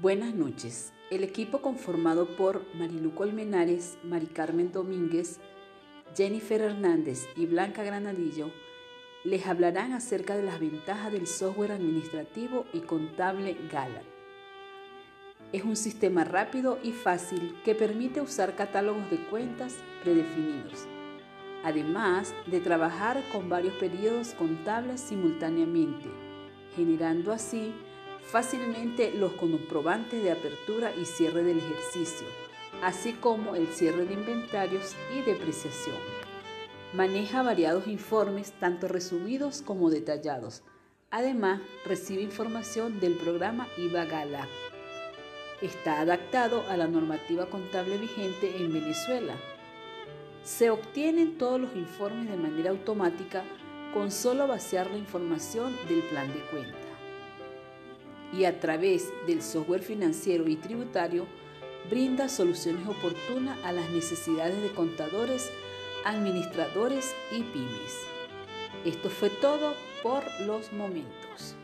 Buenas noches. El equipo conformado por Marilu Colmenares, Mari Carmen Domínguez, Jennifer Hernández y Blanca Granadillo les hablarán acerca de las ventajas del software administrativo y contable Gala. Es un sistema rápido y fácil que permite usar catálogos de cuentas predefinidos, además de trabajar con varios periodos contables simultáneamente, generando así fácilmente los comprobantes de apertura y cierre del ejercicio, así como el cierre de inventarios y depreciación. Maneja variados informes, tanto resumidos como detallados. Además, recibe información del programa IVA Gala. Está adaptado a la normativa contable vigente en Venezuela. Se obtienen todos los informes de manera automática con solo vaciar la información del plan de cuenta y a través del software financiero y tributario brinda soluciones oportunas a las necesidades de contadores, administradores y pymes. Esto fue todo por los momentos.